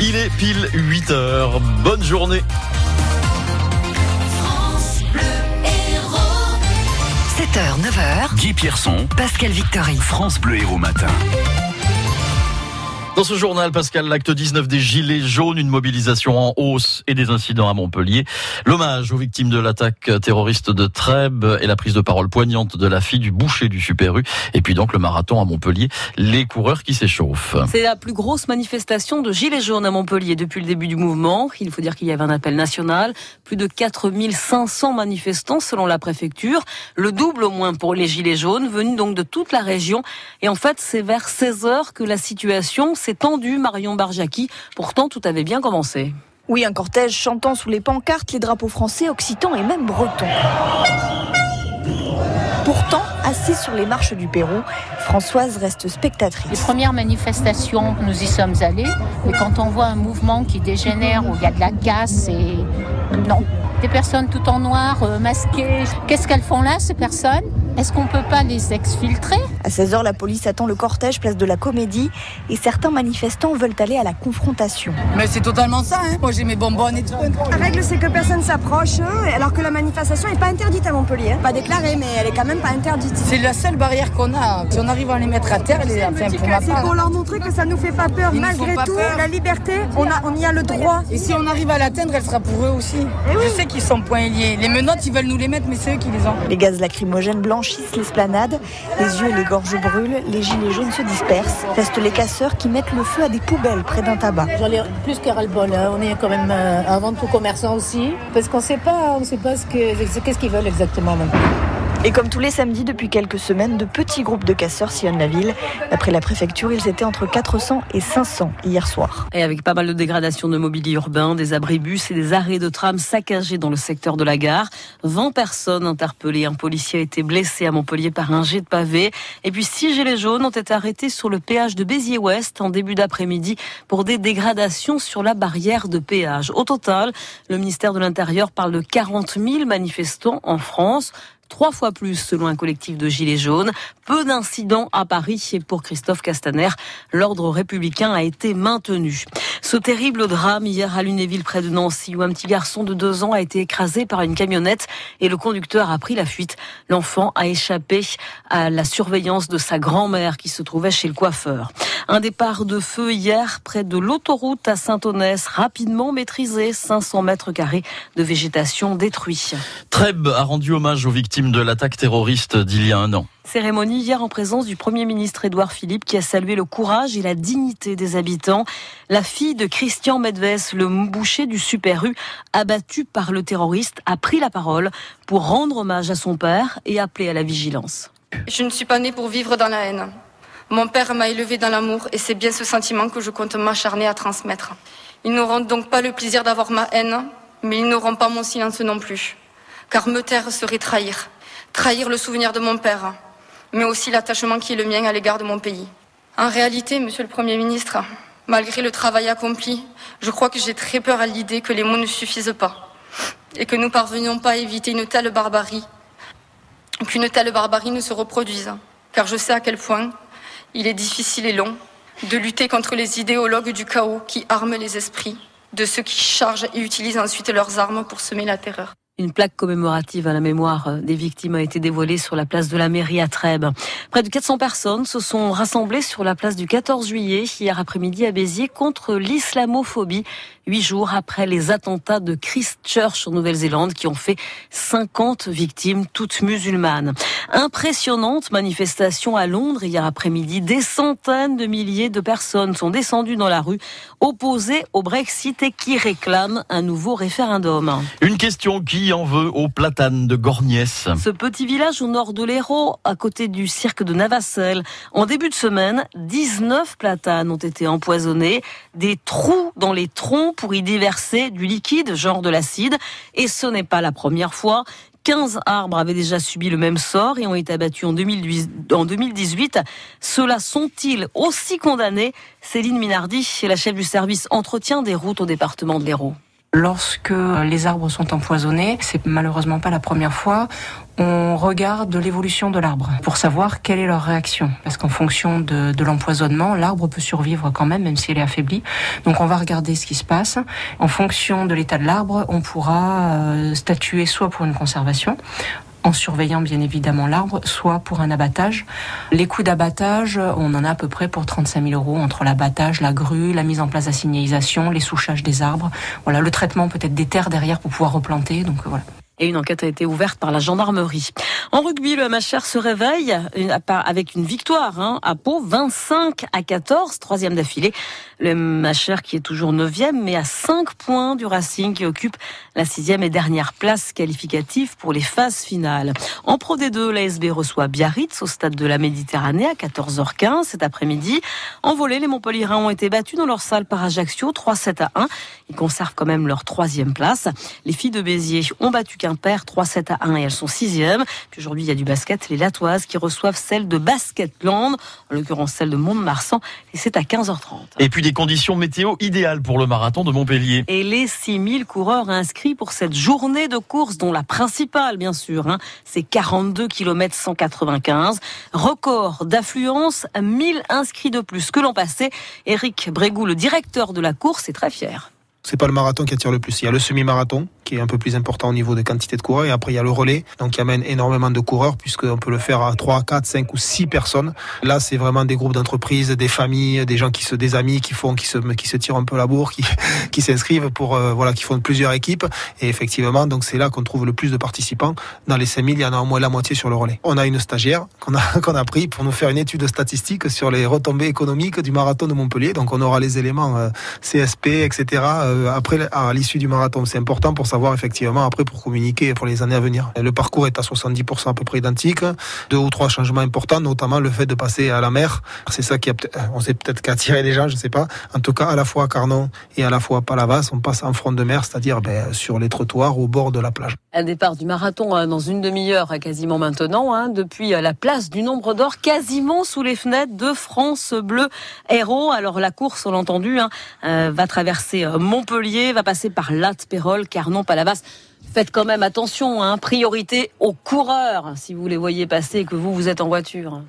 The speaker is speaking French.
Il est pile 8 heures. Bonne journée. 7h, 9h, Guy Pierson, Pascal Victory. France Bleu Héros Matin. Dans ce journal, Pascal, l'acte 19 des Gilets jaunes, une mobilisation en hausse et des incidents à Montpellier. L'hommage aux victimes de l'attaque terroriste de Trèbes et la prise de parole poignante de la fille du boucher du Super U. Et puis donc le marathon à Montpellier, les coureurs qui s'échauffent. C'est la plus grosse manifestation de Gilets jaunes à Montpellier depuis le début du mouvement. Il faut dire qu'il y avait un appel national. Plus de 4500 manifestants selon la préfecture. Le double au moins pour les Gilets jaunes, venus donc de toute la région. Et en fait, c'est vers 16 heures que la situation s'est tendue, Marion Barjaki. Pourtant, tout avait bien commencé. Oui, un cortège chantant sous les pancartes les drapeaux français, occitans et même bretons. Pourtant, assise sur les marches du Pérou, Françoise reste Les spectatrice. premières manifestations, nous y sommes allés, mais quand on voit un mouvement qui dégénère, où il y a de la casse et... Non. Des personnes tout en noir, euh, masquées. Qu'est-ce qu'elles font là, ces personnes? Est-ce qu'on peut pas les exfiltrer? À 16h, la police attend le cortège place de la Comédie et certains manifestants veulent aller à la confrontation. Mais c'est totalement ça, hein. Moi j'ai mes bonbonnes et tout. La règle, c'est que personne s'approche, hein, alors que la manifestation n'est pas interdite à Montpellier. hein. Pas déclarée, mais elle est quand même pas interdite. C'est la seule barrière qu'on a. Si on arrive à les mettre à terre, les, enfin, pour ma C'est part. pour leur montrer que ça nous fait pas peur. Ils Malgré pas tout, peur. la liberté, on, a, on y a le droit. Et si on arrive à l'atteindre, elle sera pour eux aussi. Je sais qu'ils sont poings liés. Les menottes, ils veulent nous les mettre, mais c'est eux qui les ont. Les gaz lacrymogènes l'esplanade, les yeux et les gorges brûlent, les gilets jaunes se dispersent. Restent les casseurs qui mettent le feu à des poubelles près d'un tabac. J'en ai plus que ras-le-bol. hein. On est quand même euh, avant tout commerçants aussi. Parce qu'on sait pas, on sait pas ce que, qu'est-ce qu'ils veulent exactement. Et comme tous les samedis depuis quelques semaines, de petits groupes de casseurs sillonnent la ville. D'après la préfecture, ils étaient entre 400 et 500 hier soir. Et avec pas mal de dégradations de mobilier urbain, des abribus et des arrêts de tram saccagés dans le secteur de la gare. 20 personnes interpellées. Un policier a été blessé à Montpellier par un jet de pavé. Et puis six gilets jaunes ont été arrêtés sur le péage de Béziers-Ouest en début d'après-midi pour des dégradations sur la barrière de péage. Au total, le ministère de l'Intérieur parle de 40 000 manifestants en France. Trois fois plus selon un collectif de Gilets jaunes. Peu d'incidents à Paris et pour Christophe Castaner, l'ordre républicain a été maintenu. Ce terrible drame hier à Lunéville près de Nancy où un petit garçon de deux ans a été écrasé par une camionnette et le conducteur a pris la fuite. L'enfant a échappé à la surveillance de sa grand-mère qui se trouvait chez le coiffeur. Un départ de feu hier près de l'autoroute à Saint-Onès, rapidement maîtrisé, 500 mètres carrés de végétation détruits. Trèbes a rendu hommage aux victimes de l'attaque terroriste d'il y a un an. Cérémonie hier en présence du Premier ministre Édouard Philippe qui a salué le courage et la dignité des habitants. La fille de Christian Medves, le boucher du Super U, abattu par le terroriste, a pris la parole pour rendre hommage à son père et appeler à la vigilance. Je ne suis pas née pour vivre dans la haine. Mon père m'a élevée dans l'amour et c'est bien ce sentiment que je compte m'acharner à transmettre. Ils n'auront donc pas le plaisir d'avoir ma haine, mais ils n'auront pas mon silence non plus. Car me taire serait trahir. Trahir le souvenir de mon père, mais aussi l'attachement qui est le mien à l'égard de mon pays. En réalité, monsieur le Premier ministre, malgré le travail accompli, je crois que j'ai très peur à l'idée que les mots ne suffisent pas et que nous parvenions pas à éviter une telle barbarie qu'une telle barbarie ne se reproduise, car je sais à quel point il est difficile et long de lutter contre les idéologues du chaos qui arment les esprits de ceux qui chargent et utilisent ensuite leurs armes pour semer la terreur. Une plaque commémorative à la mémoire des victimes a été dévoilée sur la place de la mairie à Trèbes. Près de 400 personnes se sont rassemblées sur la place du 14 juillet hier après-midi à Béziers contre l'islamophobie, huit jours après les attentats de Christchurch en Nouvelle-Zélande qui ont fait 50 victimes, toutes musulmanes. Impressionnante manifestation à Londres hier après-midi. Des centaines de milliers de personnes sont descendues dans la rue opposées au Brexit et qui réclament un nouveau référendum. Une question qui en veut aux platanes de Gorgnès. Ce petit village au nord de l'Hérault, à côté du cirque de Navacelle, en début de semaine, 19 platanes ont été empoisonnés, des trous dans les troncs pour y déverser du liquide, genre de l'acide, et ce n'est pas la première fois. 15 arbres avaient déjà subi le même sort et ont été abattus en 2018. En 2018. Ceux-là sont-ils aussi condamnés? Céline Minardi la chef du service entretien des routes au département de l'Hérault. Lorsque les arbres sont empoisonnés, c'est malheureusement pas la première fois, on regarde l'évolution de l'arbre pour savoir quelle est leur réaction. Parce qu'en fonction de, l'empoisonnement, l'arbre peut survivre quand même, même s'il est affaibli. Donc on va regarder ce qui se passe. En fonction de l'état de l'arbre, on pourra euh, statuer soit pour une conservation, en surveillant bien évidemment l'arbre, soit pour un abattage. Les coûts d'abattage, on en a à peu près pour 35 000 euros entre l'abattage, la grue, la mise en place de la signalisation, les souchages des arbres. Voilà, le traitement peut-être des terres derrière pour pouvoir replanter. Donc voilà et une enquête a été ouverte par la gendarmerie. En rugby, le MHR se réveille avec une victoire hein, à Pau, 25 à 14, troisième d'affilée. Le MHR qui est toujours neuvième, mais à 5 points du Racing qui occupe la sixième et dernière place qualificative pour les phases finales. En Pro D2, l'ASB reçoit Biarritz au stade de la Méditerranée à 14h15 cet après-midi. En volée, les Montpellierins ont été battus dans leur salle par Ajaccio, 3-7 à 1. Ils conservent quand même leur troisième place. Les filles de Béziers ont battu Quimper 3-7 à 1 et elles sont sixième. Puis aujourd'hui, il y a du basket, les Latoises qui reçoivent celle de Basketland, en l'occurrence celle de Mont-de-Marsan, et c'est à 15h30. Et puis des conditions météo idéales pour le marathon de Montpellier. Et les 6000 coureurs inscrits pour cette journée de course, dont la principale, bien sûr, hein, c'est 42 km 195. Record d'affluence, 1000 inscrits de plus que l'an passé. Eric Brégou, le directeur de la course, est très fier. C'est pas le marathon qui attire le plus. Il y a le semi-marathon qui est un peu plus important au niveau de quantité de coureurs. Et après, il y a le relais, donc qui amène énormément de coureurs, puisqu'on peut le faire à 3, 4, 5 ou 6 personnes. Là, c'est vraiment des groupes d'entreprises, des familles, des gens qui se, des amis qui font, qui se, qui se tirent un peu la bourre, qui, qui s'inscrivent pour, euh, voilà, qui font plusieurs équipes. Et effectivement, donc c'est là qu'on trouve le plus de participants. Dans les 5000, il y en a au moins la moitié sur le relais. On a une stagiaire qu'on a, qu'on a pris pour nous faire une étude statistique sur les retombées économiques du marathon de Montpellier. Donc, on aura les éléments euh, CSP, etc. après, à l'issue du marathon. C'est important pour savoir effectivement pour communiquer pour les années à venir. Le parcours est à 70% à peu près identique. Deux ou trois changements importants, notamment le fait de passer à la mer. C'est ça qui a, on sait peut-être qu'attirer les gens, je sais pas. En tout cas, à la fois à Carnon et à la fois à Palavas, on passe en front de mer, c'est-à-dire ben, sur les trottoirs au bord de la plage. Un départ du marathon hein, dans une demi-heure, quasiment maintenant, hein, depuis euh, la place du Nombre d'Or, quasiment sous les fenêtres de France Bleu Héros. Alors la course, on l'a entendu, hein, euh, va traverser euh, Montpellier, va passer par Latte, Pérol, Carnon, Palavas faites quand même attention, hein, priorité aux coureurs si vous les voyez passer et que vous, vous êtes en voiture.